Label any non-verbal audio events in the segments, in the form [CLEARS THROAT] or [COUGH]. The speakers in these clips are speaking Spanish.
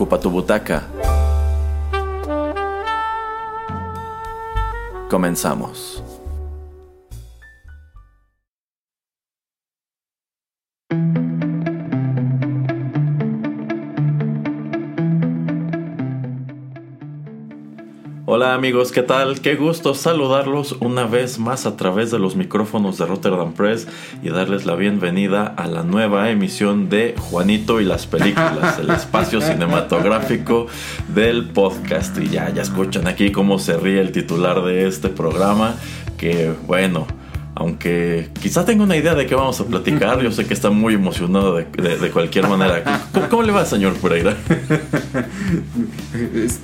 Ocupa tu butaca. Comenzamos. Amigos, ¿qué tal? Qué gusto saludarlos una vez más a través de los micrófonos de Rotterdam Press y darles la bienvenida a la nueva emisión de Juanito y las películas, el espacio [LAUGHS] cinematográfico del podcast. Y ya, ya escuchan aquí cómo se ríe el titular de este programa, que bueno, aunque quizá tenga una idea de qué vamos a platicar, yo sé que está muy emocionado de, cualquier manera. [LAUGHS] ¿Cómo, le va, señor Pereira?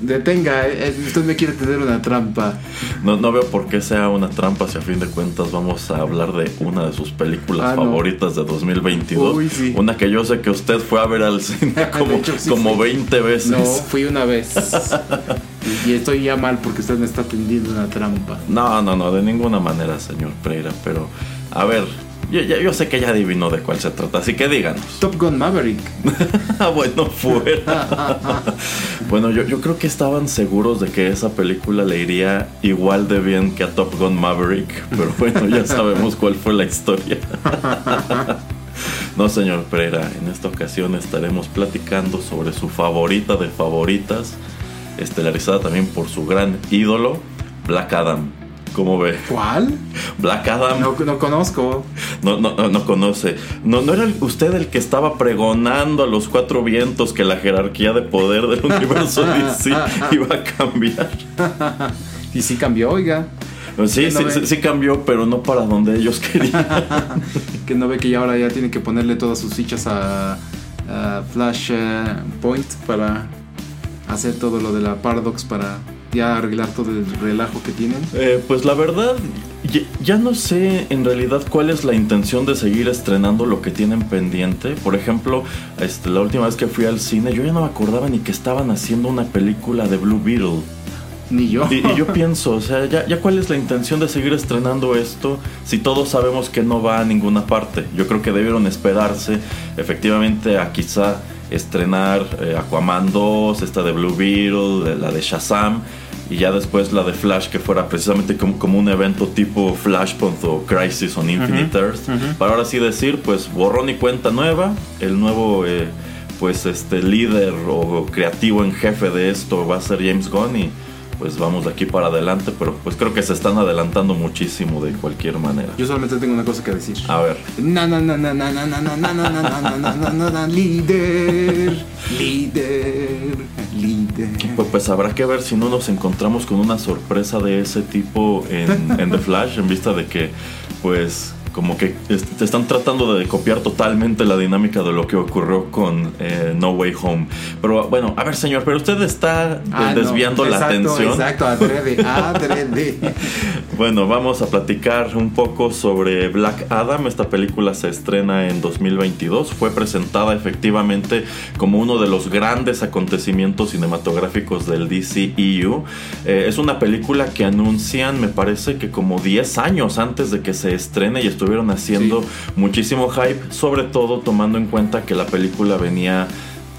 Detenga, eh, usted me quiere tener una trampa. No, no veo por qué sea una trampa si a fin de cuentas vamos a hablar de una de sus películas ah, favoritas de 2022. Una que yo sé que usted fue a ver al [LAUGHS] cine como, como 20 veces. No, fui una vez. [LAUGHS] y estoy ya mal porque usted me está tendiendo una trampa. No, no, no, de ninguna manera, señor Pereira. Pero, a ver, yo, yo, sé que ya adivinó de cuál se trata, así que díganos. Top Gun Maverick. [LAUGHS] bueno, fuera. [LAUGHS] bueno, yo, yo creo que estaban seguros de que esa película le iría igual de bien que a Top Gun Maverick, pero bueno, ya [LAUGHS] sabemos cuál fue la historia. no, señor Pereira, en esta ocasión estaremos platicando sobre su favorita de favoritas, estelarizada también por su gran ídolo, Black Adam. ¿Cómo ve? ¿Cuál? Black Adam. No, no conozco. No, no, no, conoce. No, ¿No era usted el que estaba pregonando a los cuatro vientos que la jerarquía de poder del [LAUGHS] universo DC [LAUGHS] iba a cambiar? y sí cambió, oiga. Sí, sí, sí, cambió, pero no para donde ellos querían. [LAUGHS] que no ve que ya ahora ya tiene que ponerle todas sus fichas a, Flash eh, Point para hacer todo lo de la Paradox para ya arreglar todo el relajo que tienen? Eh, pues la verdad, ya, no sé en realidad cuál es la intención de seguir estrenando lo que tienen pendiente. Por ejemplo, este, la última vez que fui al cine, yo ya no me acordaba ni que estaban haciendo una película de Blue Beetle. Ni yo. Y, yo pienso, o sea, ya, ya, cuál es la intención de seguir estrenando esto si todos sabemos que no va a ninguna parte. Yo creo que debieron esperarse efectivamente a quizá estrenar eh, Aquaman 2, esta de Blue Beetle, la de Shazam y ya después la de Flash que fuera precisamente como, como un evento tipo Flashpoint o Crisis on Infinite Earth para ahora sí decir pues borrón y cuenta nueva el nuevo eh, pues este líder o creativo en jefe de esto va a ser James Gunn y pues vamos de aquí para adelante, pero pues creo que se están adelantando muchísimo de cualquier manera. Yo solamente tengo una cosa que decir. A ver. Na na na na na na na na na na na na na líder, líder, líder. Pues, pues habrá que ver si no nos encontramos con una sorpresa de ese tipo en, en The Flash, en vista de que pues como que te están tratando de copiar totalmente la dinámica de lo que ocurrió con eh, No Way Home. Pero bueno, a ver señor, pero usted está eh, ah, desviando la atención. Exacto, adrede, adrede. [LAUGHS] bueno, vamos a platicar un poco sobre Black Adam. Esta película se estrena en 2022. Fue presentada efectivamente como uno de los grandes acontecimientos cinematográficos del DCEU. Eh, es una película que anuncian, me parece que como 10 años antes de que se estrene y estuvo estuvieron haciendo muchísimo hype, sobre todo tomando en cuenta que la película venía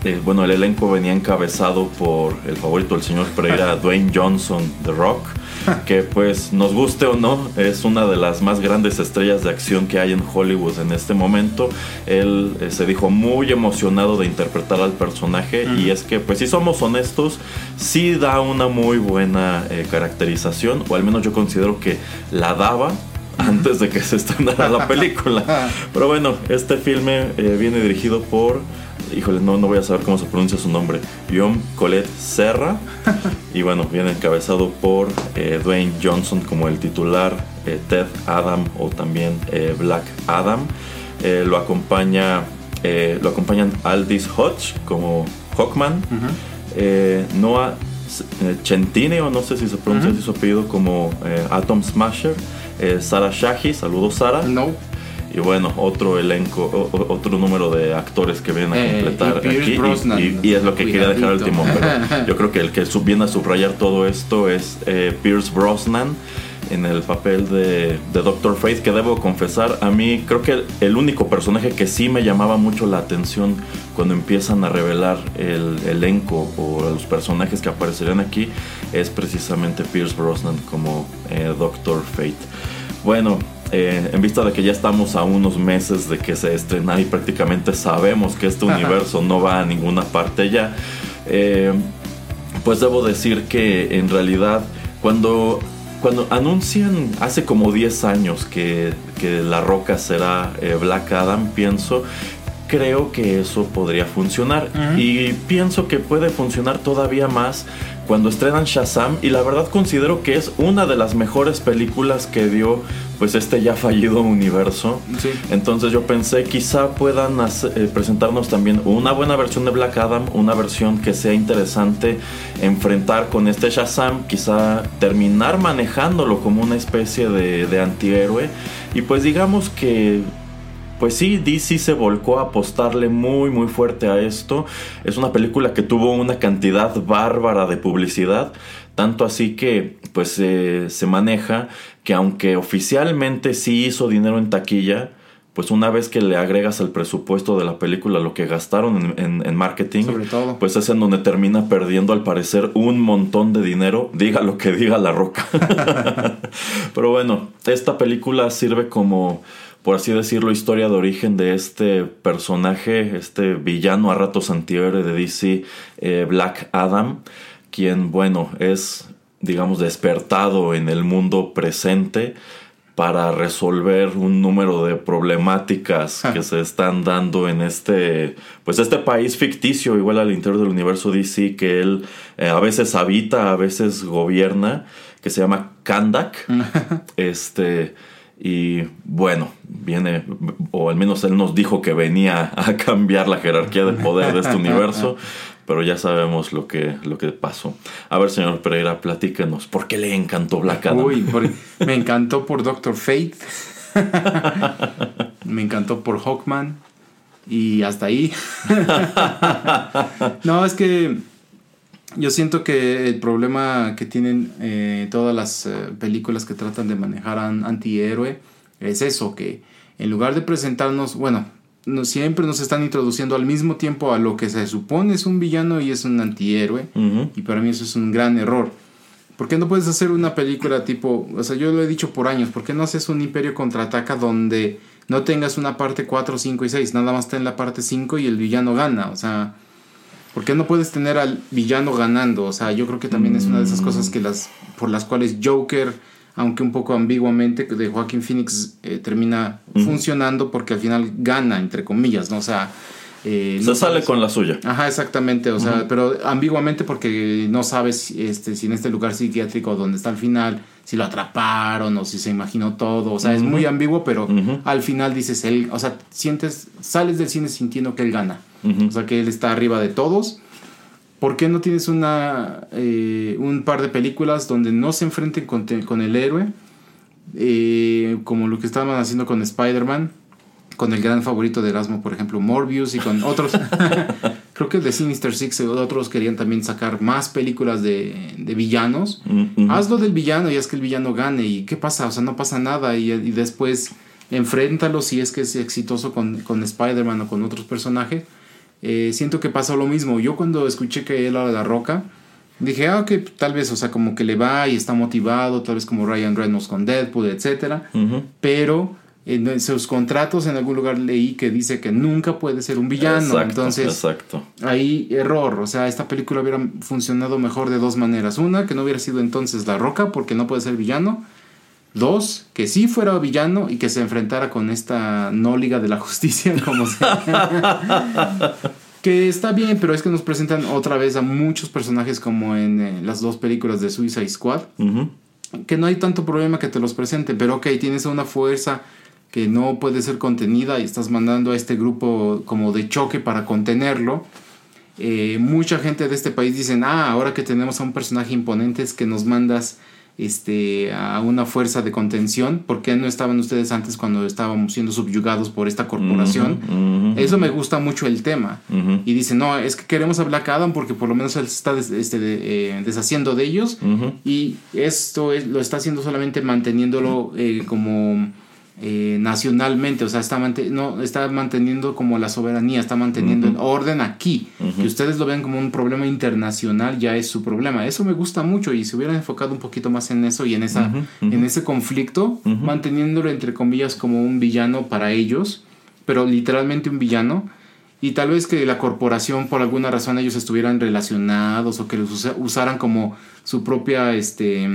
eh, bueno, el elenco venía encabezado por el favorito del señor Pereira, [LAUGHS] Dwayne Johnson, The Rock, [LAUGHS] que pues nos guste o no, es una de las más grandes estrellas de acción que hay en Hollywood en este momento. Él eh, se dijo muy emocionado de interpretar al personaje y es que pues si somos honestos, sí da una muy buena eh, caracterización, o al menos yo considero que la daba antes de que se estrenara la película. [LAUGHS] Pero bueno, este filme eh, viene dirigido por híjole, no, no voy a saber cómo se pronuncia su nombre, Guillaume Colette Serra. [LAUGHS] y bueno, viene encabezado por eh, Dwayne Johnson como el titular, eh, Ted Adam o también Black Adam. lo, acompaña, lo acompañan Aldis Hodge como Hawkman, Noah Centine, o no sé si se pronuncia su apellido, como Atom Smasher, Sara Shahi, saludos Sara. No. Y bueno, otro elenco, otro número de actores que vienen a eh, completar aquí. Y, es lo que quería dejar al último. Pero [LAUGHS] yo creo que el que viene a subrayar todo esto es eh, Pierce Brosnan en el papel de, Doctor Fate, que debo confesar, a mí creo que el, único personaje que sí me llamaba mucho la atención cuando empiezan a revelar el elenco o los personajes que aparecerían aquí es precisamente Pierce Brosnan como eh, Doctor Fate. Bueno, eh, en vista de que ya estamos a unos meses de que se estrena y prácticamente sabemos que este universo no va a ninguna parte ya, eh, pues debo decir que en realidad cuando, cuando anuncian hace como 10 años que, La Roca será eh, Black Adam, pienso creo que eso podría funcionar. Y pienso que puede funcionar todavía más cuando estrenan Shazam. Y la verdad considero que es una de las mejores películas que dio pues este ya fallido universo. Entonces yo pensé quizá puedan eh, presentarnos también una buena versión de Black Adam, una versión que sea interesante enfrentar con este Shazam, quizá terminar manejándolo como una especie de, de antihéroe. Y pues digamos que pues sí, DC se volcó a apostarle muy muy fuerte a esto. Es una película que tuvo una cantidad bárbara de publicidad, tanto así que pues se maneja que aunque oficialmente sí hizo dinero en taquilla, pues una vez que le agregas al presupuesto de la película lo que gastaron en, marketing, pues es en donde termina perdiendo al parecer un montón de dinero, diga lo que diga la roca. [LAUGHS] Pero bueno, esta película sirve como por así decirlo, historia de origen de este personaje, este villano a ratos antihéroe de DC, eh, Black Adam, quien, bueno, es, digamos, despertado en el mundo presente para resolver un número de problemáticas que se están dando en este pues este país ficticio igual al interior del universo DC que él eh, a veces habita a veces gobierna que se llama Kandak. [LAUGHS] Este y bueno, viene, o al menos él nos dijo que venía a [LAUGHS] cambiar la jerarquía de poder de este universo, pero ya sabemos lo que, lo que pasó. A ver, señor Pereira, platíquenos, ¿por qué le encantó Black? Uy, me encantó por Doctor Fate, [LAUGHS] me encantó por Hawkman, y hasta ahí. [LAUGHS] no, es que yo siento que el problema que tienen eh, todas las eh, películas que tratan de manejar a un antihéroe es eso, que en lugar de presentarnos, bueno, no, siempre nos están introduciendo al mismo tiempo a lo que se supone es un villano y es un antihéroe, y para mí eso es un gran error. ¿Por qué no puedes hacer una película tipo, o sea, yo lo he dicho por años, ¿por qué no haces un imperio contraataca donde no tengas una parte 4, 5 y 6, nada más está en la parte 5 y el villano gana? O sea, ¿Por qué no puedes tener al villano ganando? O sea, yo creo que también es una de esas cosas que las, por las cuales Joker, aunque un poco ambiguamente, de Joaquín Phoenix eh, termina funcionando porque al final gana, entre comillas, ¿no? O sea... Eh, Se sale con la suya. Ajá, exactamente. O sea, pero ambiguamente porque no sabes este, si en este lugar psiquiátrico donde está al final, si lo atraparon o si se imaginó todo. O sea, es muy ambiguo, pero al final dices él, o sea, sientes, sales del cine sintiendo que él gana. O sea que él está arriba de todos. ¿Por qué no tienes una, eh, un par de películas donde no se enfrenten con, el héroe? Eh, como lo que estaban haciendo con Spider-Man, con el gran favorito de Erasmo, por ejemplo, Morbius y con otros. [LAUGHS] Creo que de Sinister Six otros querían también sacar más películas de, villanos. Hazlo del villano y haz que el villano gane. ¿Y qué pasa? O sea, no pasa nada. Y, y después enfréntalo si es que es exitoso con, con Spider-Man o con otros personajes eh, siento que pasó lo mismo. Yo cuando escuché que él era la roca, dije, ah, que tal vez, o sea, como que le va y está motivado, tal vez como Ryan Reynolds con Deadpool, etc. Pero en sus contratos en algún lugar leí que dice que nunca puede ser un villano. Entonces, exacto. ahí error. O sea, esta película hubiera funcionado mejor de dos maneras. Una, que no hubiera sido entonces la roca porque no puede ser villano. Dos, que sí fuera villano y que se enfrentara con esta no liga de la justicia, [LAUGHS] como se [LAUGHS] Que está bien, pero es que nos presentan otra vez a muchos personajes como en eh, las dos películas de Suicide Squad. Que no hay tanto problema que te los presenten, pero ok, tienes una fuerza que no puede ser contenida y estás mandando a este grupo como de choque para contenerlo. Eh, mucha gente de este país dicen, ah, ahora que tenemos a un personaje imponente es que nos mandas este, a una fuerza de contención. ¿Por qué no estaban ustedes antes cuando estábamos siendo subyugados por esta corporación? Eso me gusta mucho el tema. Y dicen, no, es que queremos a Black Adam porque por lo menos él se está este, eh, deshaciendo de ellos. Y esto lo está haciendo solamente manteniéndolo eh, como eh, nacionalmente, o sea, está, no, está manteniendo como la soberanía, está manteniendo el orden aquí. Que ustedes lo vean como un problema internacional ya es su problema. Eso me gusta mucho y se hubiera enfocado un poquito más en eso y en, esa, en ese conflicto, manteniéndolo entre comillas como un villano para ellos, pero literalmente un villano. Y tal vez que la corporación por alguna razón ellos estuvieran relacionados o que los usaran como su propia este,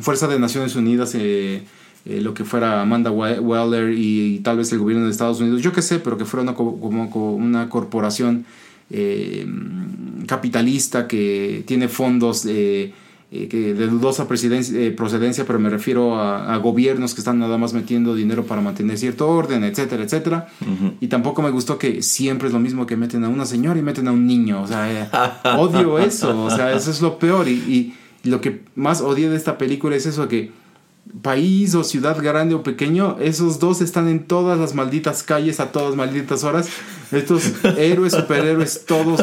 Fuerza de Naciones Unidas. Eh, eh, lo que fuera Amanda Weller y, tal vez el gobierno de Estados Unidos, yo qué sé, pero que fuera una, como, una corporación eh, capitalista que tiene fondos eh, de dudosa procedencia, pero me refiero a, gobiernos que están nada más metiendo dinero para mantener cierto orden, etcétera, etcétera. Y tampoco me gustó que siempre es lo mismo que meten a una señora y meten a un niño. O sea, odio eso. O sea, eso es lo peor. Y, y lo que más odié de esta película es eso que país o ciudad grande o pequeño, esos dos están en todas las malditas calles a todas malditas horas. Estos [LAUGHS] héroes, superhéroes, todos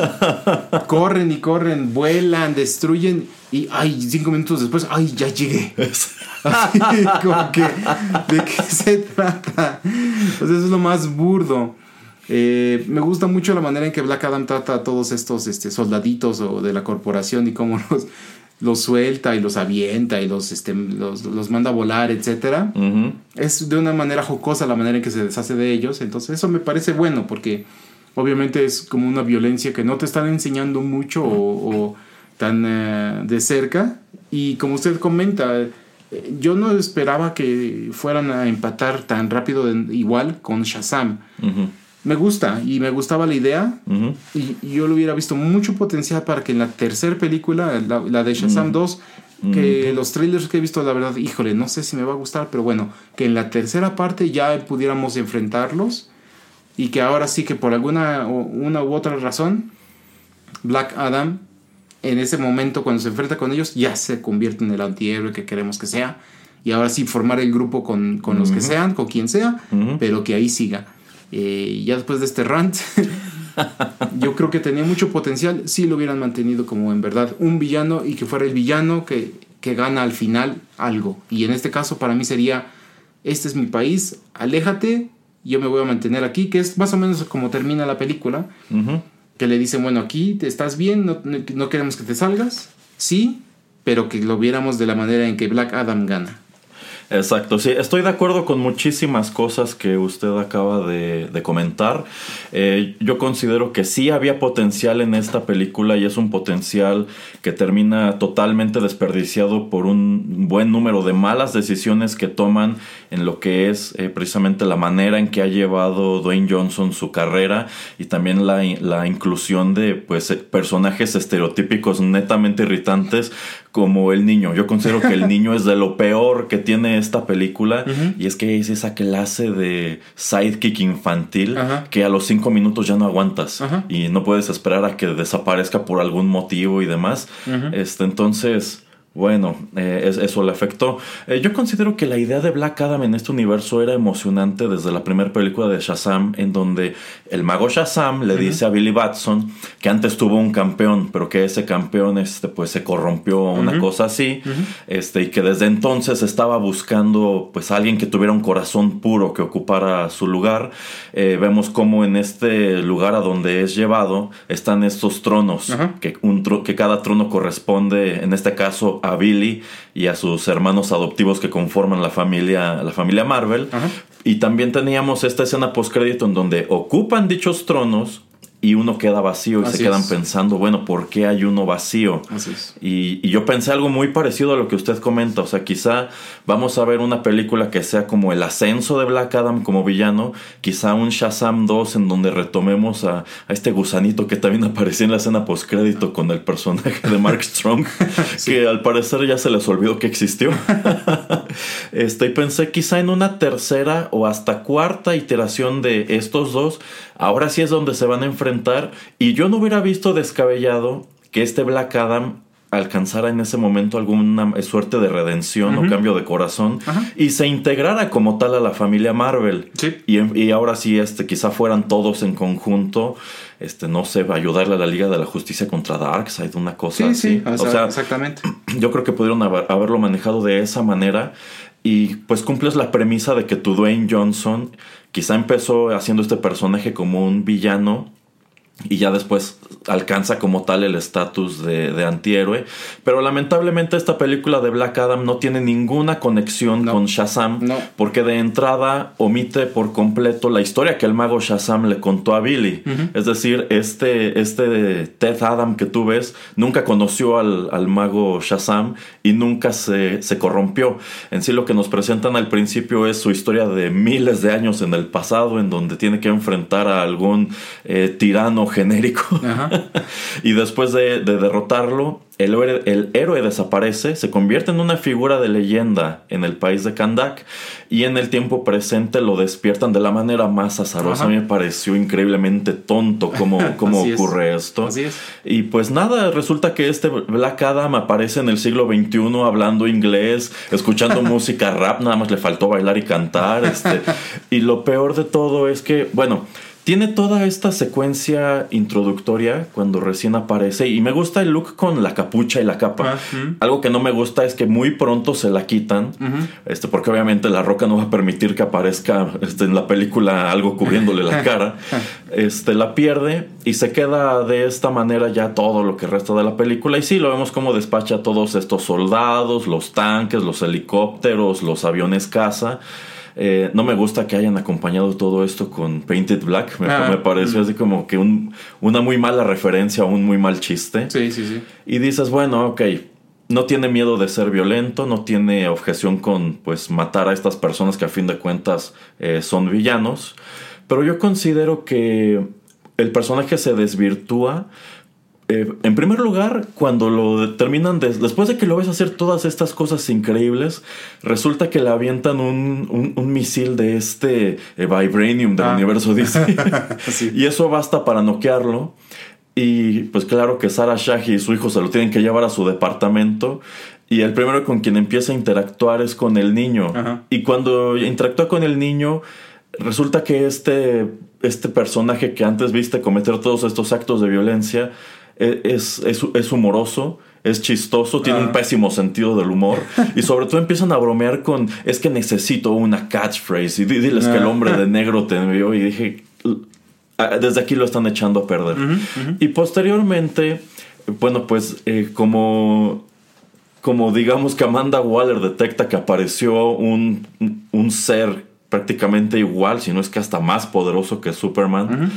corren y corren, vuelan, destruyen y ay, cinco minutos después, ay, ya llegué. [LAUGHS] ¿de qué se trata? eso es lo más burdo. Eh, me gusta mucho la manera en que Black Adam trata a todos estos este, soldaditos o de la corporación y cómo los, los suelta y los avienta y los, este, los, manda a volar, etc. Es de una manera jocosa la manera en que se deshace de ellos. Entonces eso me parece bueno porque obviamente es como una violencia que no te están enseñando mucho o, tan eh, de cerca. Y como usted comenta, eh, yo no esperaba que fueran a empatar tan rápido igual con Shazam me gusta y me gustaba la idea y, yo lo hubiera visto mucho potencial para que en la tercera película, la, de Shazam 2, que los trailers que he visto, la verdad, híjole, no sé si me va a gustar, pero bueno, que en la tercera parte ya pudiéramos enfrentarlos y que ahora sí que por alguna una u otra razón, Black Adam, en ese momento cuando se enfrenta con ellos, ya se convierte en el antihéroe que queremos que sea. Y ahora sí formar el grupo con, con los que sean, con quien sea, pero que ahí siga. Eh, ya después de este rant, [LAUGHS] yo creo que tenía mucho potencial si lo hubieran mantenido como en verdad un villano y que fuera el villano que, que gana al final algo. Y en este caso para mí sería, este es mi país, aléjate, yo me voy a mantener aquí, que es más o menos como termina la película, que le dicen, bueno, aquí te estás bien, no, no, queremos que te salgas, sí, pero que lo viéramos de la manera en que Black Adam gana. Exacto, sí, estoy de acuerdo con muchísimas cosas que usted acaba de, comentar. Eh, yo considero que sí había potencial en esta película y es un potencial que termina totalmente desperdiciado por un buen número de malas decisiones que toman en lo que es eh, precisamente la manera en que ha llevado Dwayne Johnson su carrera y también la, la inclusión de pues, personajes estereotípicos netamente irritantes como el niño. Yo considero que el [LAUGHS] niño es de lo peor que tiene esta película y es que es esa clase de sidekick infantil que a los cinco minutos ya no aguantas y no puedes esperar a que desaparezca por algún motivo y demás. Este, entonces bueno, eh, eso le afectó. Eh, yo considero que la idea de Black Adam en este universo era emocionante desde la primera película de Shazam, en donde el mago Shazam le dice a Billy Batson que antes tuvo un campeón, pero que ese campeón este, pues, se corrompió, una cosa así, este, y que desde entonces estaba buscando pues, alguien que tuviera un corazón puro que ocupara su lugar. Eh, vemos cómo en este lugar a donde es llevado están estos tronos, que, un que cada trono corresponde, en este caso, a Billy y a sus hermanos adoptivos que conforman la familia, la familia Marvel. Y también teníamos esta escena postcrédito en donde ocupan dichos tronos y uno queda vacío y Así se quedan es. pensando, bueno, ¿por qué hay uno vacío? Así es. Y, y yo pensé algo muy parecido a lo que usted comenta, o sea, quizá vamos a ver una película que sea como el ascenso de Black Adam como villano, quizá un Shazam 2 en donde retomemos a, a este gusanito que también aparecía en la escena postcrédito con el personaje de Mark Strong, [LAUGHS] que al parecer ya se les olvidó que existió. [LAUGHS] este, y pensé quizá en una tercera o hasta cuarta iteración de estos dos, ahora sí es donde se van a enfrentar, y yo no hubiera visto descabellado que este Black Adam alcanzara en ese momento alguna suerte de redención o cambio de corazón y se integrara como tal a la familia Marvel. Sí. Y, y ahora sí, este, quizá fueran todos en conjunto, este, no sé, ayudarle a la Liga de la Justicia contra Darkseid, una cosa Sí, así. sí, o sea, exactamente. [CLEARS THROAT] yo creo que pudieron haber- haberlo manejado de esa manera y pues cumples la premisa de que tu Dwayne Johnson quizá empezó haciendo este personaje como un villano y ya después alcanza como tal el estatus de, de antihéroe. Pero lamentablemente esta película de Black Adam no tiene ninguna conexión No. con Shazam No. porque de entrada omite por completo la historia que el mago Shazam le contó a Billy. Es decir, este, este Ted Adam que tú ves nunca conoció al, al mago Shazam y nunca se, se corrompió. En sí lo que nos presentan al principio es su historia de miles de años en el pasado en donde tiene que enfrentar a algún eh, tirano genérico. Ajá. [LAUGHS] y después de, de derrotarlo, el héroe, el héroe desaparece, se convierte en una figura de leyenda en el país de Kandak y en el tiempo presente lo despiertan de la manera más azarosa. Ajá. A mí me pareció increíblemente tonto cómo, [LAUGHS] cómo es. ocurre esto. Así es. Y pues nada, resulta que este Black Adam aparece en el siglo XXI hablando inglés, escuchando [LAUGHS] música rap, nada más le faltó bailar y cantar. Este, [LAUGHS] y lo peor de todo es que, bueno, tiene toda esta secuencia introductoria cuando recién aparece y me gusta el look con la capucha y la capa. Ah. Algo que no me gusta es que muy pronto se la quitan, este, porque obviamente la roca no va a permitir que aparezca este, en la película algo cubriéndole la [LAUGHS] cara. Este, la pierde y se queda de esta manera ya todo lo que resta de la película. Y sí, lo vemos como despacha a todos estos soldados, los tanques, los helicópteros, los aviones caza. Eh, no me gusta que hayan acompañado todo esto con Painted Black. Me, Ah, me pareció mm. así como que un- una muy mala referencia un muy mal chiste. Sí, sí, sí. Y dices, bueno, ok, no tiene miedo de ser violento, no tiene objeción con pues matar a estas personas que a fin de cuentas eh, son villanos. Pero yo considero que el personaje se desvirtúa. Eh, en primer lugar, cuando lo terminan, de- después de que lo ves hacer todas estas cosas increíbles, resulta que le avientan un, un- un misil de este eh, Vibranium del Ah. universo [LAUGHS] DC. Sí. Y eso basta para noquearlo. Y pues claro que Sarah Shahi y su hijo se lo tienen que llevar a su departamento. Y el primero con quien empieza a interactuar es con el niño. Ajá. Y cuando interactúa con el niño, resulta que este, este personaje que antes viste cometer todos estos actos de violencia es, es, es humoroso. Es chistoso, tiene un Ah. pésimo sentido del humor [LAUGHS] y sobre todo empiezan a bromear con es que necesito una catchphrase y di- diles que el Ah. hombre de [LAUGHS] negro te envió y dije Ah, desde aquí lo están echando a perder. Y posteriormente, bueno, pues eh, como, como digamos que Amanda Waller detecta que apareció un, un ser prácticamente igual, si no es que hasta más poderoso que Superman.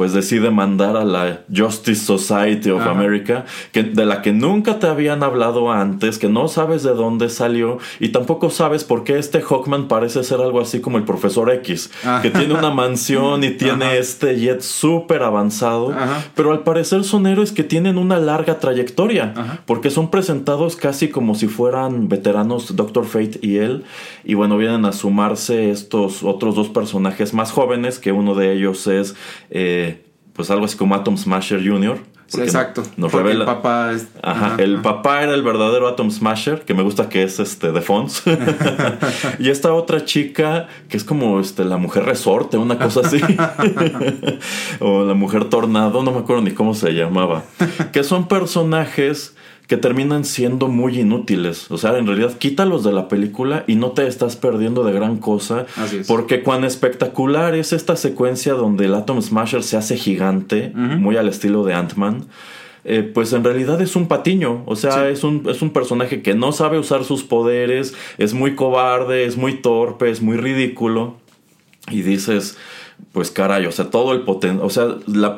Pues decide mandar a la Justice Society of Ajá. America, que, de la que nunca te habían hablado antes, que no sabes de dónde salió y tampoco sabes por qué este Hawkman parece ser algo así como el Profesor X, Ah. que tiene una mansión y [LAUGHS] tiene Ajá. este jet súper avanzado, pero al parecer son héroes que tienen una larga trayectoria, porque son presentados casi como si fueran veteranos Doctor Fate y él, y bueno, vienen a sumarse estos otros dos personajes más jóvenes, que uno de ellos es eh, pues algo así como Atom Smasher Jr. Sí, exacto. Nos Porque revela. el papá es- Ajá, ajá, el ajá. papá era el verdadero Atom Smasher, que me gusta que es este de Fons. [LAUGHS] [LAUGHS] y esta otra chica, que es como este la mujer resorte, una cosa así. [LAUGHS] o la mujer tornado, no me acuerdo ni cómo se llamaba. que son personajes que terminan siendo muy inútiles. O sea, en realidad quítalos de la película y no te estás perdiendo de gran cosa. Así es. Porque cuán espectacular es esta secuencia donde el Atom Smasher se hace gigante, muy al estilo de Ant-Man. eh, pues en realidad es un patiño, o sea, Sí. es, un, es un personaje que no sabe usar sus poderes, es muy cobarde, es muy torpe, es muy ridículo. Y dices, pues caray, o sea, todo el potencial, o sea, la-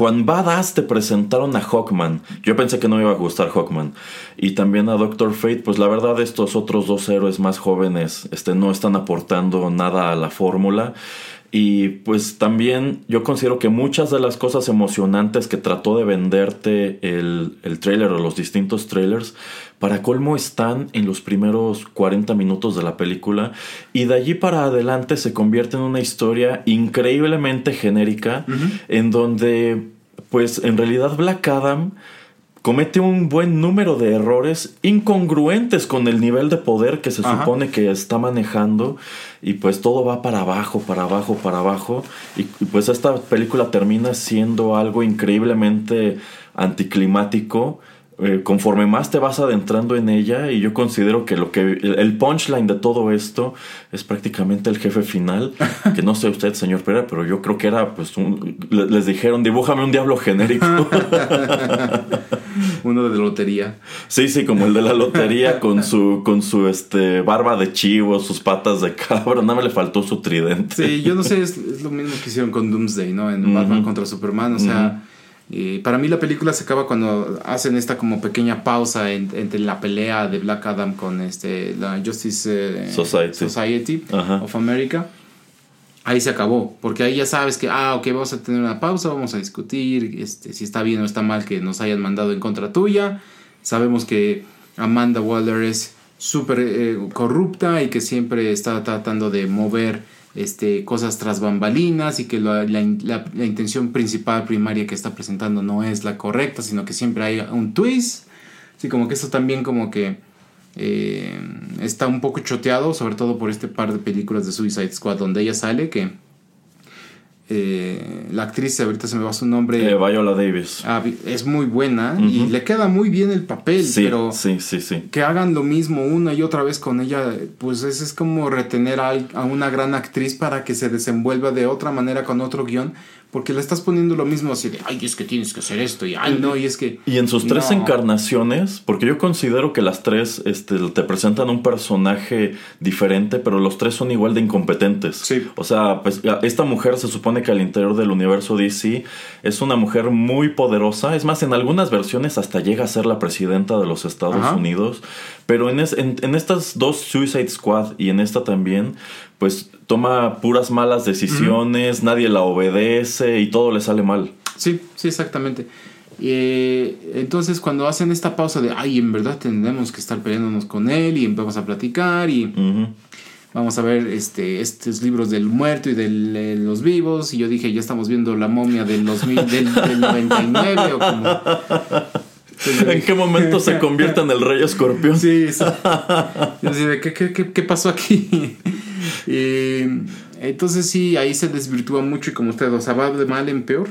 Juan Badass te presentaron a Hawkman. Yo pensé que no me iba a gustar Hawkman. Y también a Doctor Fate, pues la verdad estos otros dos héroes más jóvenes este, no están aportando nada a la fórmula. Y pues también yo considero que muchas de las cosas emocionantes que trató de venderte el, el trailer o los distintos trailers, para colmo están en los primeros 40 minutos de la película. Y de allí para adelante se convierte en una historia increíblemente genérica en donde pues en realidad Black Adam comete un buen número de errores incongruentes con el nivel de poder que se supone que está manejando y pues todo va para abajo, para abajo, para abajo y, pues esta película termina siendo algo increíblemente anticlimático. Eh, conforme más te vas adentrando en ella y yo considero que lo que el punchline de todo esto es prácticamente el jefe final [LAUGHS] que no sé usted señor Pera pero yo creo que era pues les dijeron dibújame un diablo genérico [LAUGHS] uno de lotería. Sí sí como el de la lotería [LAUGHS] con su con su este barba de chivo sus patas de cabra. Nada me le faltó su tridente. Sí yo no sé es, lo mismo que hicieron con Doomsday no en Batman contra Superman o sea para mí la película se acaba cuando hacen esta como pequeña pausa entre la pelea de Black Adam con este, la Justice eh, Society, of America. Ahí se acabó, porque ahí ya sabes que, ah, ok, vamos a tener una pausa, vamos a discutir este, si está bien o está mal que nos hayan mandado en contra tuya. Sabemos que Amanda Waller es súper eh, corrupta y que siempre está tratando de mover este, cosas tras bambalinas y que la, intención principal, primaria que está presentando no es la correcta, sino que siempre hay un twist. Así como que eso también como que eh, está un poco choteado, sobre todo por este par de películas de Suicide Squad donde ella sale, que eh, la actriz, ahorita se me va su nombre. Eh, Viola Davis. Ah, es muy buena y le queda muy bien el papel, pero sí, sí, sí. que hagan lo mismo una y otra vez con ella, pues es, es como retener a, a, una gran actriz para que se desenvuelva de otra manera con otro guion porque le estás poniendo lo mismo así de, ay, es que tienes que hacer esto, y ay, no, y es que... Y en sus tres encarnaciones, porque yo considero que las tres este, te presentan un personaje diferente, pero los tres son igual de incompetentes. Sí. O sea, pues esta mujer se supone que al interior del universo DC es una mujer muy poderosa, es más, en algunas versiones hasta llega a ser la presidenta de los Estados Unidos, pero en, en estas dos Suicide Squad y en esta también, pues toma puras malas decisiones, nadie la obedece y todo le sale mal. Sí, sí, exactamente. Eh, entonces cuando hacen esta pausa de, ay, en verdad tenemos que estar peleándonos con él y vamos a platicar y vamos a ver este, estos libros del muerto y de los vivos y yo dije, ya estamos viendo la momia del, 2000, del, 99 o como... [LAUGHS] ¿En qué momento se convierte en el rey escorpión? Sí, Yo decía, ¿qué, qué, qué, qué pasó aquí? Y [LAUGHS] entonces sí, ahí se desvirtúa mucho y como usted, o sea, va de mal en peor.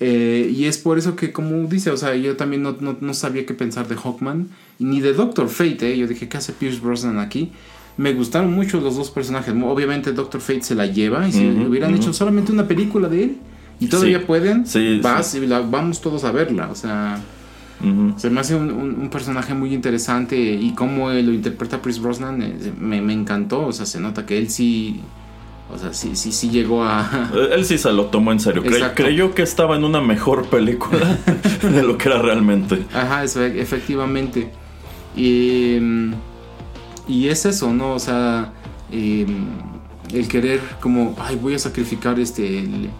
Eh, y es por eso que, como dice, o sea, yo también no, no, sabía qué pensar de Hawkman, ni de Doctor Fate, ¿eh? Yo dije, ¿qué hace Pierce Brosnan aquí? Me gustaron mucho los dos personajes. Obviamente Doctor Fate se la lleva y si hubieran hecho solamente una película de él y todavía pueden, vas y vamos todos a verla. O sea, se me hace un, personaje muy interesante y cómo lo interpreta Chris Brosnan eh, me, encantó. O sea, se nota que él sí. O sea, sí, sí, sí llegó a. [LAUGHS] Él sí se lo tomó en serio. creyó que estaba en una mejor película [LAUGHS] de lo que era realmente. Ajá, efectivamente. Y, y es eso, ¿no? O sea, em, el querer, como, ay, voy a sacrificar este el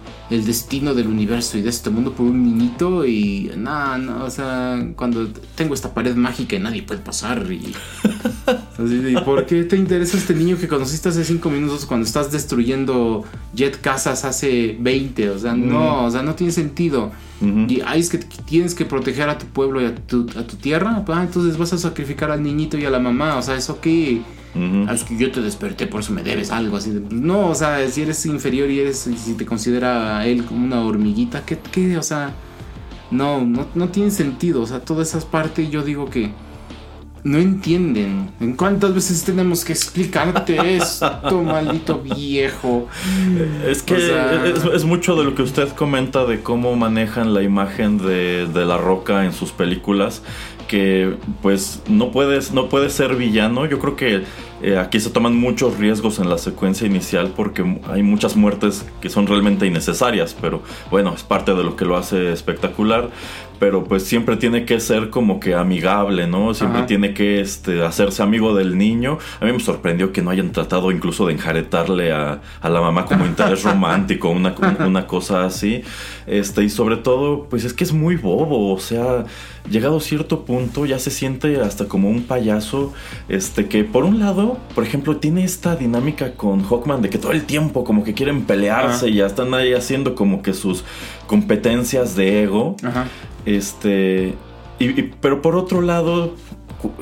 destino del universo y de este mundo por un niñito y nada, no, o sea, cuando tengo esta pared mágica y nadie puede pasar y... [LAUGHS] Así, ¿Por qué te interesa este niño que conociste hace 5 minutos cuando estás destruyendo jet casas hace 20? O sea, no, o sea, no tiene sentido. Y ahí es que tienes que proteger a tu pueblo y a tu, a tu tierra, ah, entonces vas a sacrificar al niñito y a la mamá, o sea, eso que Es que yo te desperté, por eso me debes algo así. no, o sea, si eres inferior y eres, si te considera a él como una hormiguita, ¿qué, qué? O sea, no, no, no tiene sentido. O sea, todas esas partes yo digo que no entienden. ¿En cuántas veces tenemos que explicarte [LAUGHS] esto, maldito viejo? Es que es, mucho de lo que usted comenta de cómo manejan la imagen de, de la roca en sus películas que pues no puedes no puede ser villano. Yo creo que Eh, aquí se toman muchos riesgos en la secuencia inicial porque hay muchas muertes que son realmente innecesarias, pero bueno, es parte de lo que lo hace espectacular pero pues siempre tiene que ser como que amigable, ¿no? Siempre tiene que este, hacerse amigo del niño. A mí me sorprendió que no hayan tratado incluso de enjaretarle a, la mamá como interés [LAUGHS] romántico, una, una cosa así. Este, y sobre todo, pues es que es muy bobo, o sea, llegado a cierto punto ya se siente hasta como un payaso, este, que por un lado, por ejemplo, tiene esta dinámica con Hawkman de que todo el tiempo como que quieren pelearse y ya están ahí haciendo como que sus competencias de ego. Ajá. Este. Y, pero por otro lado,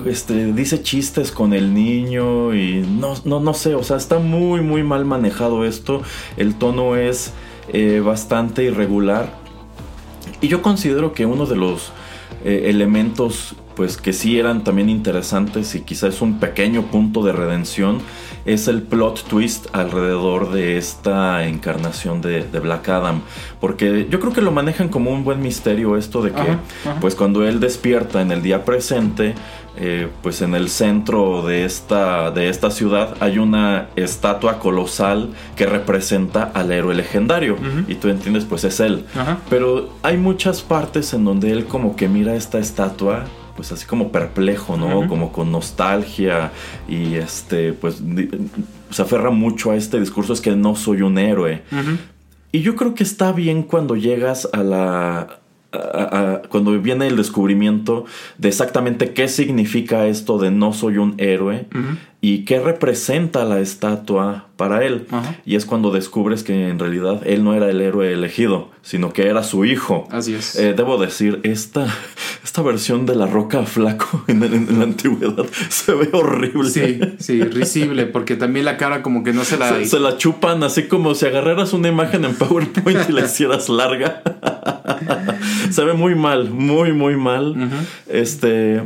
este, dice chistes con el niño y no, no, no sé, o sea, está muy, muy mal manejado esto. El tono es eh, bastante irregular. Y yo considero que uno de los eh, elementos pues que sí eran también interesantes y quizás un pequeño punto de redención es el plot twist alrededor de esta encarnación de, Black Adam. Porque yo creo que lo manejan como un buen misterio esto de que, pues cuando él despierta en el día presente, eh, pues en el centro de esta, de esta ciudad hay una estatua colosal que representa al héroe legendario. Y tú entiendes, pues es él. Pero hay muchas partes en donde él como que mira esta estatua pues así como perplejo, ¿no? Como con nostalgia y este, pues se aferra mucho a este discurso, es que no soy un héroe. Y yo creo que está bien cuando llegas a la, cuando viene el descubrimiento de exactamente qué significa esto de no soy un héroe y qué representa la estatua para él. Y es cuando descubres que en realidad él no era el héroe elegido, sino que era su hijo. Así es. Eh, debo decir, esta, esta versión de la roca flaco [LAUGHS] en, la antigüedad se ve horrible. Sí, sí, risible, porque también la cara como que no se la... Se, la chupan así como si agarraras una imagen en PowerPoint y la hicieras larga. [LAUGHS] [LAUGHS] se ve muy mal, muy, muy mal. Este...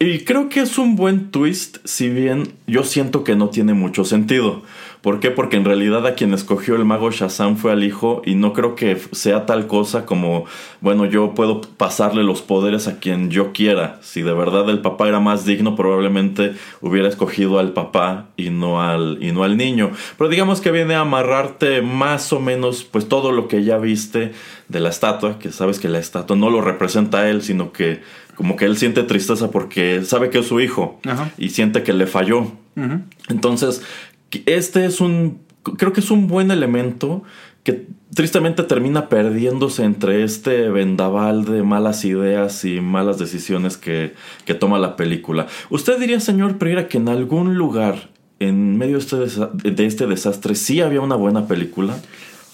Y creo que es un buen twist, si bien yo siento que no tiene mucho sentido. ¿Por qué? Porque en realidad a quien escogió el mago Shazam fue al hijo y no creo que sea tal cosa como, bueno, yo puedo pasarle los poderes a quien yo quiera. Si de verdad el papá era más digno, probablemente hubiera escogido al papá y no al, y no al niño. Pero digamos que viene a amarrarte más o menos pues todo lo que ya viste de la estatua, que sabes que la estatua no lo representa a él, sino que como que él siente tristeza porque sabe que es su hijo y siente que le falló. Entonces, este es un, creo que es un buen elemento que tristemente termina perdiéndose entre este vendaval de malas ideas y malas decisiones que, toma la película. ¿Usted diría, señor Pereira, que en algún lugar, en medio de este, este desastre, sí había una buena película?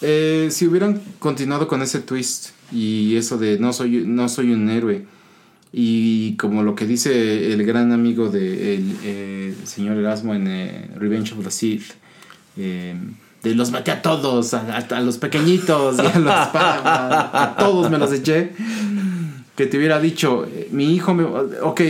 Eh, si hubieran continuado con ese twist y eso de no soy, no soy un héroe, y como lo que dice el gran amigo del de eh, señor Erasmo en eh, Revenge of the Sith, eh, de los maté a todos, a, los pequeñitos, a, los, a, todos me los eché, que te hubiera dicho, mi hijo, me, ok,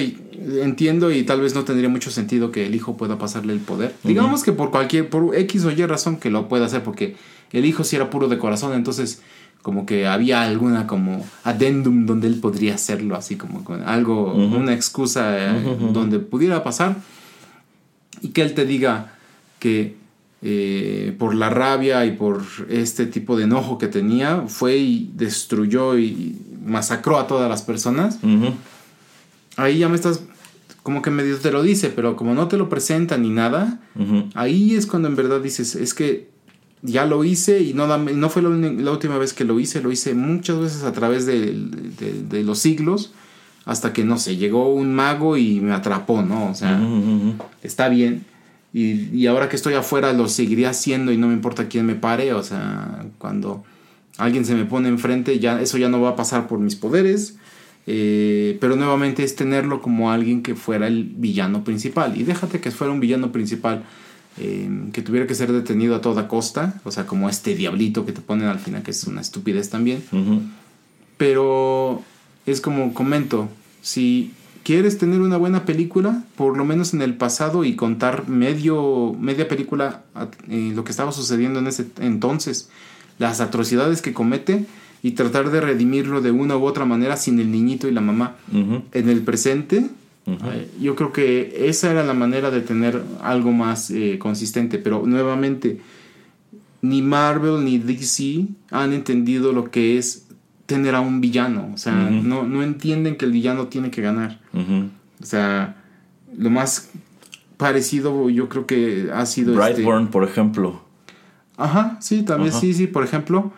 entiendo y tal vez no tendría mucho sentido que el hijo pueda pasarle el poder. Digamos que por cualquier, por X o Y razón que lo pueda hacer, porque el hijo sí era puro de corazón, entonces como que había alguna como adendum donde él podría hacerlo, así como con algo, una excusa eh, donde pudiera pasar. Y que él te diga que eh, por la rabia y por este tipo de enojo que tenía, fue y destruyó y masacró a todas las personas. Ahí ya me estás, como que medio te lo dice, pero como no te lo presenta ni nada, ahí es cuando en verdad dices, es que ya lo hice y no, no fue la, última vez que lo hice, lo hice muchas veces a través de, los siglos, hasta que, no sé, llegó un mago y me atrapó, ¿no? O sea, está bien. Y, y, ahora que estoy afuera lo seguiré haciendo y no me importa quién me pare, o sea, cuando alguien se me pone enfrente, ya, eso ya no va a pasar por mis poderes. Eh, pero nuevamente es tenerlo como alguien que fuera el villano principal. Y déjate que fuera un villano principal Em, que tuviera que ser detenido a toda costa, o sea, como este diablito que te ponen al final, que es una estupidez también. Pero es como comento, si quieres tener una buena película, por lo menos en el pasado, y contar medio, media película eh, lo que estaba sucediendo en ese entonces, las atrocidades que comete, y tratar de redimirlo de una u otra manera sin el niñito y la mamá. En el presente, Yo creo que esa era la manera de tener algo más eh, consistente, pero nuevamente ni Marvel ni DC han entendido lo que es tener a un villano, o sea, no, no entienden que el villano tiene que ganar. O sea, lo más parecido yo creo que ha sido este- Brightburn, por ejemplo. Ajá, sí, también sí, sí, por ejemplo.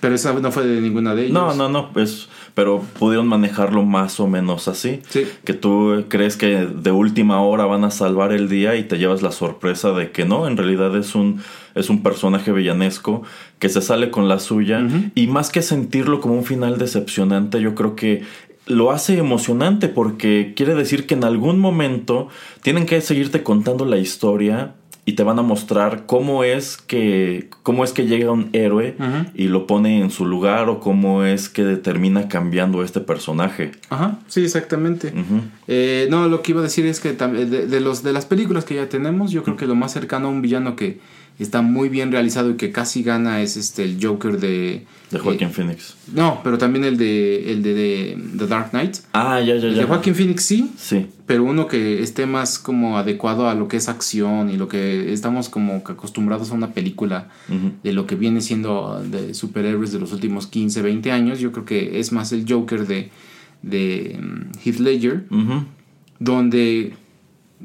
Pero esa no fue de ninguna de ellos. No, no, no, pues, pero pudieron manejarlo más o menos así. Sí. Que tú crees que de última hora van a salvar el día y te llevas la sorpresa de que no, en realidad es un, es un personaje villanesco que se sale con la suya. Y más que sentirlo como un final decepcionante, yo creo que lo hace emocionante porque quiere decir que en algún momento tienen que seguirte contando la historia y te van a mostrar cómo es que cómo es que llega un héroe y lo pone en su lugar o cómo es que termina cambiando este personaje. Ajá, sí, exactamente. Eh, no, lo que iba a decir es que de, de los, de las películas que ya tenemos, yo creo que lo más cercano a un villano que está muy bien realizado y que casi gana es este el Joker de... De Joaquin eh, Phoenix. no, pero también el de, el de, de The Dark Knight. Ah, ya, ya, El ya. de Joaquin Phoenix sí, Sí. pero uno que esté más como adecuado a lo que es acción y lo que estamos como que acostumbrados a una película de lo que viene siendo de superhéroes de los últimos 15, 20 años, yo creo que es más el Joker de, de mm, Heath Ledger, Ujú. donde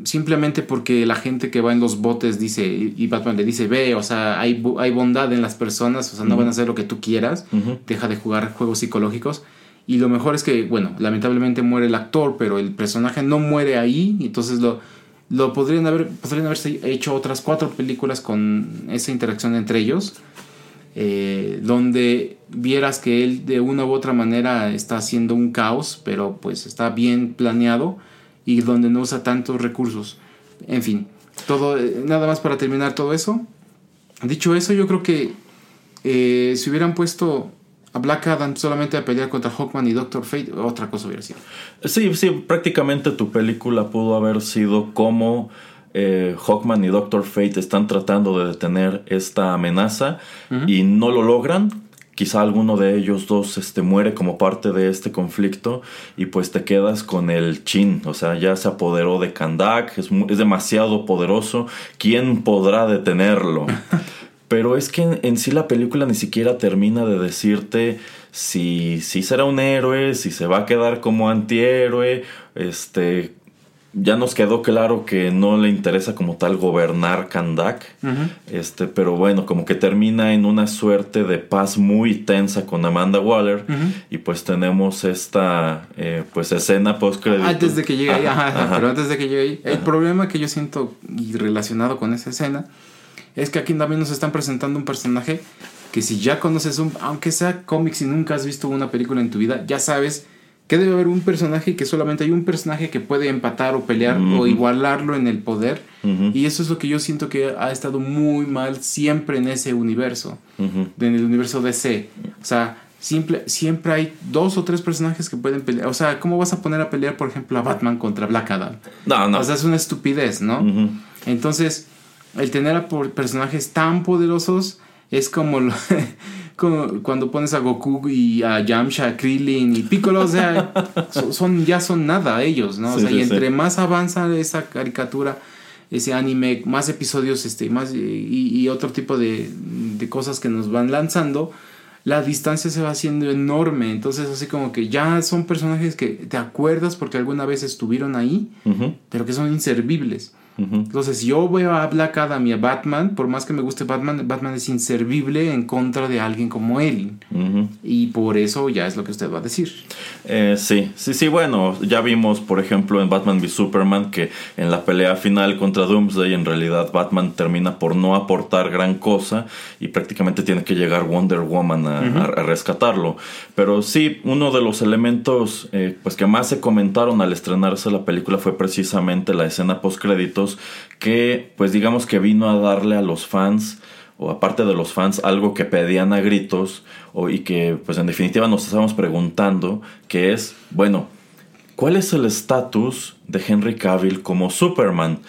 simplemente porque la gente que va en los botes dice, y Batman le dice, ve, o sea, hay, hay bondad en las personas, o sea, no van a hacer lo que tú quieras, deja de jugar juegos psicológicos. Y lo mejor es que, bueno, lamentablemente muere el actor, pero el personaje no muere ahí, entonces lo, lo podrían haber, podrían haberse hecho otras cuatro películas con esa interacción entre ellos, eh, donde vieras que él de una u otra manera está haciendo un caos, pero pues está bien planeado y donde no usa tantos recursos. En fin, todo, eh, nada más para terminar todo eso. Dicho eso, yo creo que eh, si hubieran puesto a Black Adam solamente a pelear contra Hawkman y Doctor Fate, otra cosa hubiera sido. Sí, sí, prácticamente tu película pudo haber sido como eh, Hawkman y Doctor Fate están tratando de detener esta amenaza y no lo logran. Quizá alguno de ellos dos este, muere como parte de este conflicto y pues te quedas con el chin, o sea, ya se apoderó de Kandak, es, es demasiado poderoso, ¿quién podrá detenerlo? [LAUGHS] Pero es que en, en sí la película ni siquiera termina de decirte si, si será un héroe, si se va a quedar como antihéroe. Este, ya nos quedó claro que no le interesa como tal gobernar Kandak. Este, pero bueno, como que termina en una suerte de paz muy tensa con Amanda Waller. Y pues tenemos esta eh, pues escena post Antes de que llegue ahí, ajá, ajá, ajá. pero antes de que llegue ahí, el problema que yo siento y relacionado con esa escena es que aquí también nos están presentando un personaje que si ya conoces un, aunque sea cómics y nunca has visto una película en tu vida, ya sabes que debe haber un personaje y que solamente hay un personaje que puede empatar o pelear o igualarlo en el poder. Y eso es lo que yo siento que ha estado muy mal siempre en ese universo en el universo DC. O sea, simple, siempre hay dos o tres personajes que pueden pelear. O sea, ¿cómo vas a poner a pelear, por ejemplo, a Batman contra Black Adam? No, no. O sea, es una estupidez, ¿no? Entonces, el tener a personajes tan poderosos es como, lo- [LAUGHS] como cuando pones a Goku y a Yamcha, Krillin y Piccolo, o sea, [LAUGHS] so- son, ya son nada ellos, ¿no? O Sí, sea, sí, y entre sí. más avanza esa caricatura, ese anime, más episodios, este, más y, y otro tipo de, de cosas que nos van lanzando, la distancia se va haciendo enorme. Entonces, así como que ya son personajes que te acuerdas porque alguna vez estuvieron ahí, pero que son inservibles. Entonces, yo veo a Black Adam y a Batman, por más que me guste Batman, Batman es inservible en contra de alguien como él. Ujú. Y por eso ya es lo que usted va a decir. Eh, sí, sí, sí, bueno, ya vimos, por ejemplo, en Batman v Superman que en la pelea final contra Doomsday, en realidad Batman termina por no aportar gran cosa y prácticamente tiene que llegar Wonder Woman a, a- a rescatarlo. Pero sí, uno de los elementos eh, pues que más se comentaron al estrenarse la película fue precisamente la escena post que, pues digamos que vino a darle a los fans o aparte de los fans, algo que pedían a gritos y que pues en definitiva nos estábamos preguntando, que es, bueno, ¿cuál es el estatus de Henry Cavill como Superman?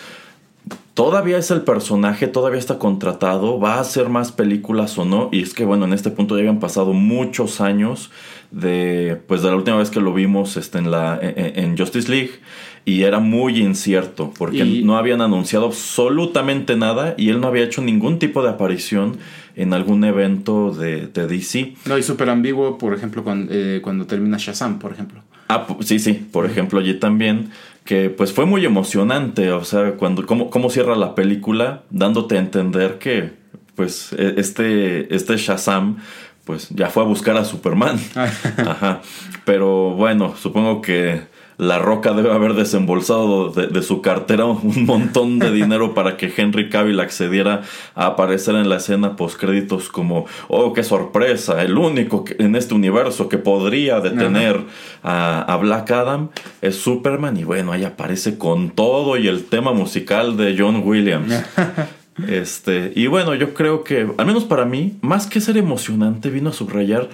Todavía es el personaje, todavía está contratado, va a hacer más películas o no, y es que bueno, en este punto ya habían pasado muchos años de pues de la última vez que lo vimos este, en la en, en Justice League y era muy incierto porque Y- no habían anunciado absolutamente nada y él no había hecho ningún tipo de aparición en algún evento de, de DC. No, y súper ambiguo, por ejemplo, cuando, eh, cuando termina Shazam, por ejemplo. Ah, sí, sí, por ejemplo, allí también, que pues fue muy emocionante, o sea, cuando, cómo, cómo cierra la película, dándote a entender que, pues, e- este, este Shazam, pues, ya fue a buscar a Superman. [LAUGHS] Ajá, pero bueno, supongo que La Roca debe haber desembolsado de, de su cartera un montón de [LAUGHS] dinero para que Henry Cavill accediera a aparecer en la escena postcréditos como, oh, qué sorpresa, el único que- en este universo que podría detener a, a Black Adam es Superman y bueno, ahí aparece con todo y el tema musical de John Williams. [LAUGHS] Este, y bueno, yo creo que, al menos para mí, más que ser emocionante, vino a subrayar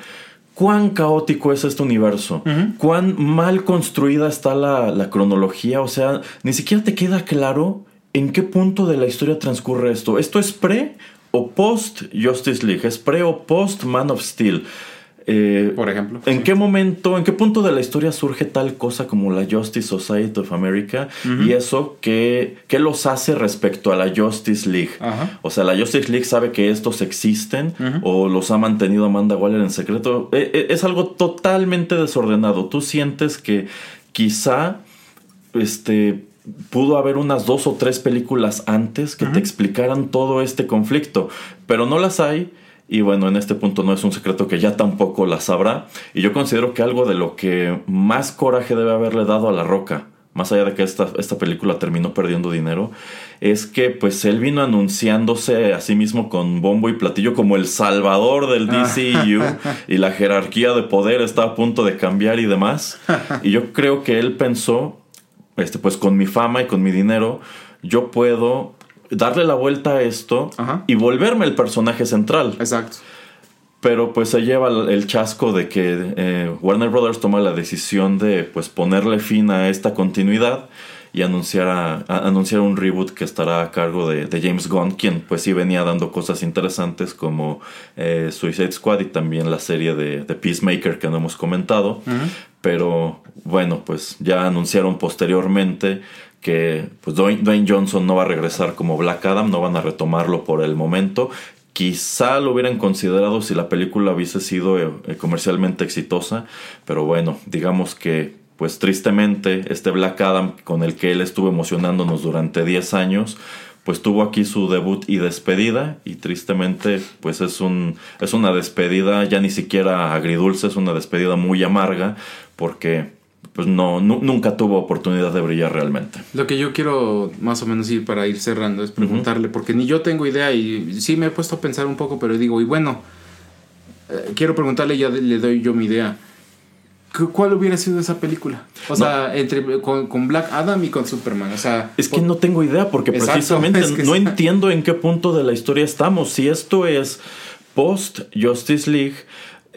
cuán caótico es este universo, cuán mal construida está la, la cronología, o sea, ni siquiera te queda claro en qué punto de la historia transcurre esto. ¿Esto es pre o post Justice League? ¿Es pre o post Man of Steel? Eh, Por ejemplo. ¿En Sí. qué momento, en qué punto de la historia surge tal cosa como la Justice Society of America y eso qué, qué los hace respecto a la Justice League? O sea, la Justice League sabe que estos existen o los ha mantenido Amanda Waller en secreto. Eh, eh, es algo totalmente desordenado. Tú sientes que quizá este pudo haber unas dos o tres películas antes que te explicaran todo este conflicto, pero no las hay. Y bueno, en este punto no es un secreto que ya tampoco las habrá. Y yo considero que algo de lo que más coraje debe haberle dado a La Roca, más allá de que esta, esta película terminó perdiendo dinero, es que pues él vino anunciándose a sí mismo con bombo y platillo como el salvador del DCU [LAUGHS] y la jerarquía de poder está a punto de cambiar y demás. Y yo creo que él pensó, este, pues con mi fama y con mi dinero, yo puedo darle la vuelta a esto Ajá. y volverme el personaje central. Exacto. Pero pues se lleva el chasco de que eh, Warner Brothers toma la decisión de pues ponerle fin a esta continuidad y anunciar, a- a- anunciar un reboot que estará a cargo de, de James Gunn, quien pues sí venía dando cosas interesantes como eh, Suicide Squad y también la serie de, de Peacemaker que no hemos comentado. Pero bueno, pues ya anunciaron posteriormente que pues Dwayne, Johnson no va a regresar como Black Adam, no van a retomarlo por el momento. Quizá lo hubieran considerado si la película hubiese sido eh, eh, comercialmente exitosa, pero bueno, digamos que pues tristemente este Black Adam con el que él estuvo emocionándonos durante 10 años, pues tuvo aquí su debut y despedida y tristemente pues es un es una despedida ya ni siquiera agridulce, es una despedida muy amarga porque pues no nu- nunca tuvo oportunidad de brillar realmente. Lo que yo quiero más o menos ir para ir cerrando es preguntarle, porque ni yo tengo idea y sí me he puesto a pensar un poco, pero digo, y bueno, eh, quiero preguntarle, ya le doy yo mi idea. ¿Cu- ¿Cuál hubiera sido esa película? O sea, entre con, con Black Adam y con Superman. O sea, Es que no tengo idea porque Exacto, precisamente es que no sí. entiendo en qué punto de la historia estamos. Si esto es post Justice League,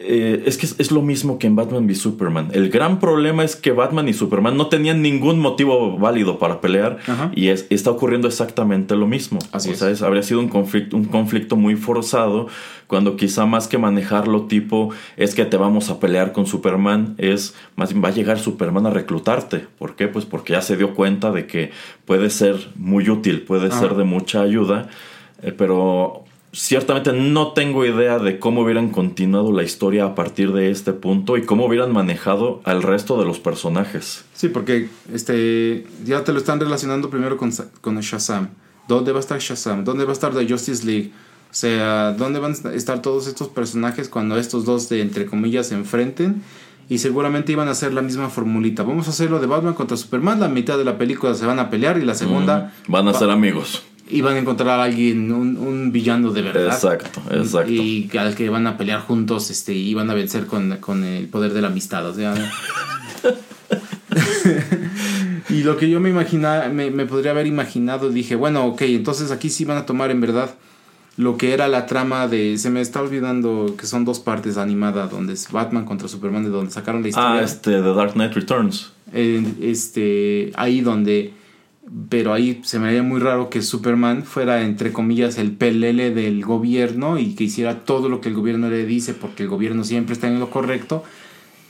eh, es que es, es lo mismo que en Batman v Superman. El gran problema es que Batman y Superman no tenían ningún motivo válido para pelear Ajá. y es, está ocurriendo exactamente lo mismo. Así o es. sea, es- habría sido un conflicto, un conflicto muy forzado cuando quizá más que manejarlo tipo es que te vamos a pelear con Superman, es más bien va a llegar Superman a reclutarte. ¿Por qué? Pues porque ya se dio cuenta de que puede ser muy útil, puede Ajá. ser de mucha ayuda, eh, pero ciertamente no tengo idea de cómo hubieran continuado la historia a partir de este punto y cómo hubieran manejado al resto de los personajes. sí, porque este ya te lo están relacionando primero con, con Shazam. ¿Dónde va a estar Shazam? ¿Dónde va a estar The Justice League? O sea, ¿dónde van a estar todos estos personajes cuando estos dos, de, entre comillas, se enfrenten? Y seguramente iban a hacer la misma formulita. Vamos a hacerlo de Batman contra Superman. La mitad de la película se van a pelear y la segunda Van a va- ser amigos. Iban a encontrar a alguien, un, un villano de verdad. Exacto, exacto. Y al que van a pelear juntos este, y van a vencer con, con el poder de la amistad. O sea, [LAUGHS] y lo que yo me imaginaba, me, me podría haber imaginado, dije, bueno, ok, entonces aquí sí van a tomar en verdad lo que era la trama de. Se me está olvidando que son dos partes animadas, donde es Batman contra Superman, de donde sacaron la historia. Ah, este, The Dark Knight Returns. este, ahí donde. Pero ahí se me haría muy raro que Superman fuera, entre comillas, el pelele del gobierno y que hiciera todo lo que el gobierno le dice, porque el gobierno siempre está en lo correcto.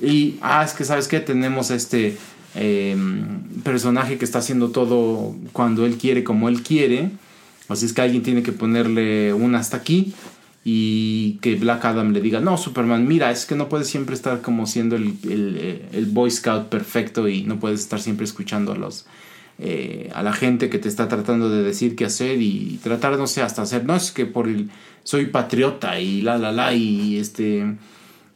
Y, ah, es que sabes que tenemos este. eh, personaje que está haciendo todo cuando él quiere, como él quiere. Así es que alguien tiene que ponerle un hasta aquí y que Black Adam le diga, no, Superman, mira, es que no puedes siempre estar como siendo el, el, el Boy Scout perfecto y no puedes estar siempre escuchando a los... Eh, a la gente que te está tratando de decir qué hacer y tratar, no sé, hasta hacer, no es que por el soy patriota y la la la y este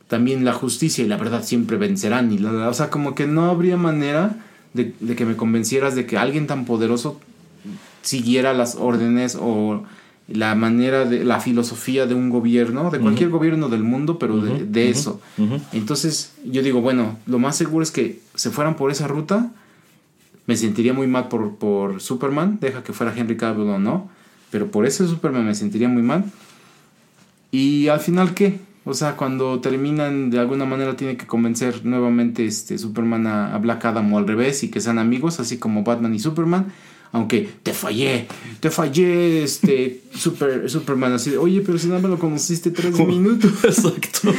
también la justicia y la verdad siempre vencerán y la la, o sea, como que no habría manera de, de que me convencieras de que alguien tan poderoso siguiera las órdenes o la manera de la filosofía de un gobierno, de cualquier gobierno del mundo, pero de, de eso. Entonces yo digo, bueno, lo más seguro es que se fueran por esa ruta. Me sentiría muy mal por, por Superman, deja que fuera Henry Cavill o no, pero por ese Superman me sentiría muy mal. Y al final, ¿qué? O sea, cuando terminan, de alguna manera tiene que convencer nuevamente este Superman a, a Black Adam o al revés y que sean amigos, así como Batman y Superman aunque te fallé, te fallé, este, [LAUGHS] super, Superman, así de, oye, pero si nada me lo conociste tres [LAUGHS] minutos. [LAUGHS] Exacto,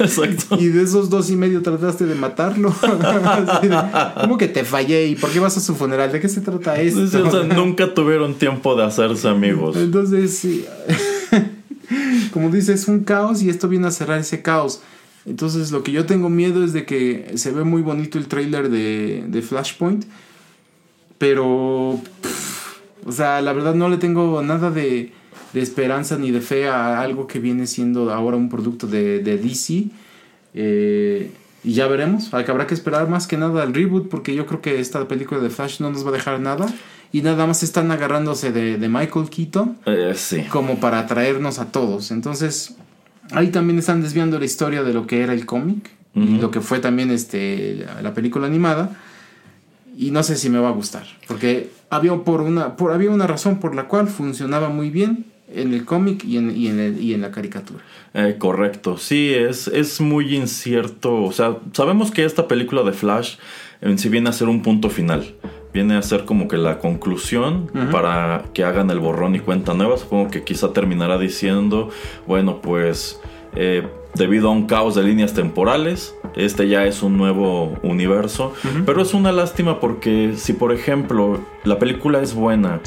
exacto. y de esos dos y medio trataste de matarlo. ¿Cómo que te fallé? ¿Y por qué vas a su funeral? ¿De qué se trata esto? o sea, nunca tuvieron tiempo de hacerse amigos. Entonces, sí. como dices, es un caos y esto viene a cerrar ese caos. Entonces, lo que yo tengo miedo es de que se ve muy bonito el trailer de, de Flashpoint pero, o sea, la verdad no le tengo nada de, de, esperanza ni de fe a algo que viene siendo ahora un producto de, de DC. Eh, y ya veremos, habrá que esperar más que nada al reboot porque yo creo que esta película de Flash no nos va a dejar nada. Y nada más están agarrándose de, de Michael Keaton eh, sí. como para atraernos a todos. Entonces, ahí también están desviando la historia de lo que era el cómic uh -huh. y lo que fue también este, la película animada y no sé si me va a gustar, porque había, por una, por, había una razón por la cual funcionaba muy bien en el cómic y en, y, en el, y en la caricatura. Eh, correcto, sí, es, es muy incierto, o sea, sabemos que esta película de Flash en sí viene a ser un punto final, viene a ser como que la conclusión uh -huh. para que hagan el borrón y cuenta nueva, supongo que quizá terminará diciendo, bueno, pues... Eh, debido a un caos de líneas temporales. Este ya es un nuevo universo. Uh -huh. Pero es una lástima porque si por ejemplo la película es buena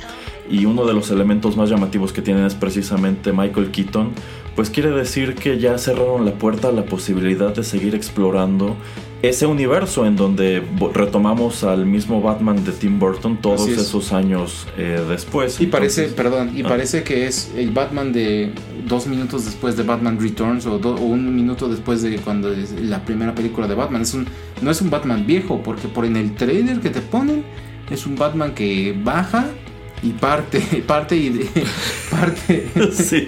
y uno de los elementos más llamativos que tienen es precisamente Michael Keaton, pues quiere decir que ya cerraron la puerta a la posibilidad de seguir explorando ese universo en donde retomamos al mismo Batman de Tim Burton todos esos años eh, después. Y parece, perdón, y ah. parece que es el Batman de dos minutos después de Batman Returns o, do, o, un minuto después de cuando es la primera película de Batman. Es un, no es un Batman viejo, porque por en el trailer que te ponen es un Batman que baja y parte, [LAUGHS] parte y de, [LAUGHS] parte. [LAUGHS] sí,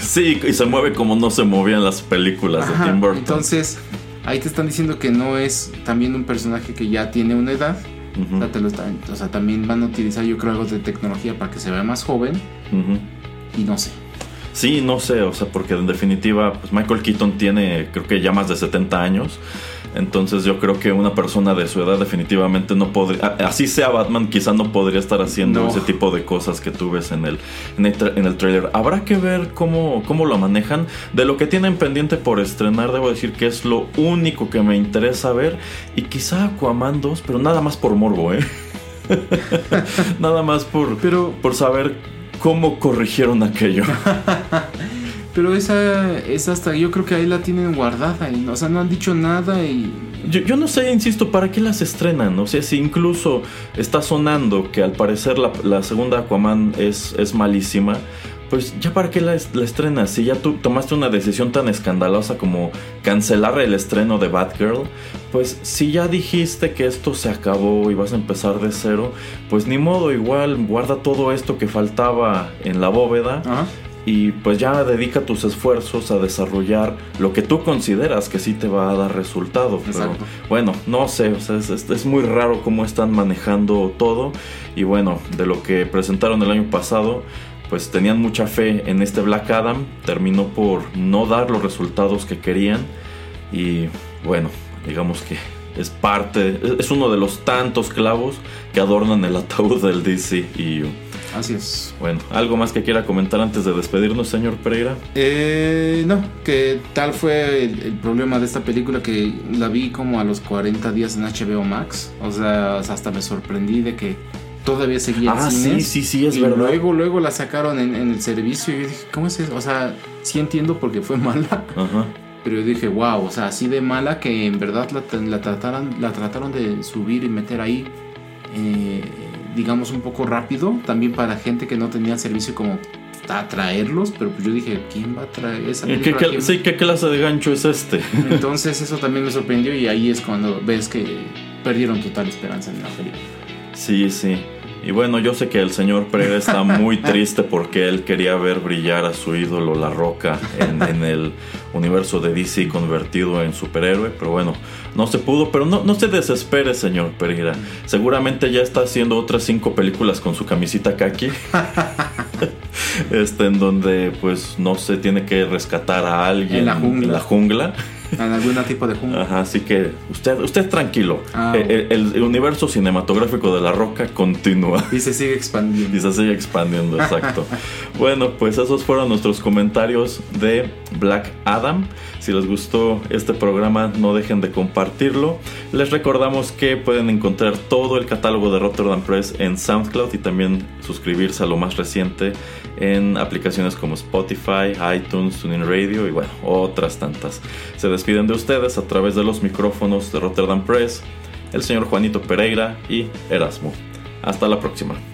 sí, y se mueve como no se movían las películas Ajá, de Tim Burton. Entonces, ahí te están diciendo que no es también un personaje que ya tiene una edad. Uh -huh. o, sea, te lo están, o sea, también van a utilizar, yo creo, algo de tecnología para que se vea más joven. Uh -huh. Y no sé. Sí, no sé, o sea, porque en definitiva, pues Michael Keaton tiene, creo que ya más de 70 años. Entonces yo creo que una persona de su edad definitivamente no podría, así sea Batman, quizá no podría estar haciendo no. ese tipo de cosas que tú ves en el, en el, en el trailer. Habrá que ver cómo, cómo lo manejan. De lo que tienen pendiente por estrenar, debo decir que es lo único que me interesa ver. Y quizá Aquaman 2, pero nada más por morbo, ¿eh? [LAUGHS] nada más por, pero, por saber cómo corrigieron aquello. [LAUGHS] Pero esa es hasta, yo creo que ahí la tienen guardada, y, o sea, no han dicho nada y... Yo, yo, no sé, insisto, ¿para qué las estrenan? O sea, si incluso está sonando que al parecer la, la segunda Aquaman es, es malísima, pues ya para qué la, la, estrenas. Si ya tú tomaste una decisión tan escandalosa como cancelar el estreno de Batgirl, pues si ya dijiste que esto se acabó y vas a empezar de cero, pues ni modo, igual guarda todo esto que faltaba en la bóveda. Ajá y pues ya dedica tus esfuerzos a desarrollar lo que tú consideras que sí te va a dar resultado. Pero bueno, no sé, o sea, es, es, es, muy raro cómo están manejando todo. Y bueno, de lo que presentaron el año pasado, pues tenían mucha fe en este Black Adam. Terminó por no dar los resultados que querían. Y bueno, digamos que es parte, es uno de los tantos clavos que adornan el ataúd del DCEU. Así es. Bueno, ¿algo más que quiera comentar antes de despedirnos, señor Pereira? Eh, no, que tal fue el, problema de esta película que la vi como a los 40 días en HBO Max. O sea, hasta me sorprendí de que todavía seguía ah, sí, sí, sí, es y verdad. Luego, luego la sacaron en, el servicio y yo dije, ¿cómo es eso? O sea, sí entiendo porque fue mala. Ajá. Pero yo dije, wow, o sea, así de mala que en verdad la, la, trataron, la trataron de subir y meter ahí, eh, digamos, un poco rápido. También para gente que no tenía servicio como a traerlos, pero pues yo dije, ¿quién va a traer esa? ¿Qué, sí, ¿qué clase de gancho es este? Entonces eso también me sorprendió y ahí es cuando ves que perdieron total esperanza en la película. Sí, sí. Y bueno, yo sé que el señor Pereira está [LAUGHS] muy triste porque él quería ver brillar a su ídolo La Roca en, el universo de DC convertido en superhéroe, pero bueno, no se pudo, pero no, no se desespere, señor Pereira. Seguramente ya está haciendo otras cinco películas con su camisita kaki. [LAUGHS] este, en donde pues no se tiene que rescatar a alguien En la jungla en algún tipo de jungla. Ajá, así que usted, usted tranquilo. Ah, eh, el, universo cinematográfico de La Roca continúa. Y se sigue expandiendo. Y se sigue expandiendo, exacto. [LAUGHS] bueno, pues esos fueron nuestros comentarios de Black Adam. Si les gustó este programa, no dejen de compartirlo. Les recordamos que pueden encontrar todo el catálogo de Rotterdam Press en SoundCloud y también suscribirse a lo más reciente en aplicaciones como Spotify, iTunes, TuneIn Radio y bueno, otras tantas. Se despiden de ustedes a través de los micrófonos de Rotterdam Press, el señor Juanito Pereira y Erasmo. Hasta la próxima.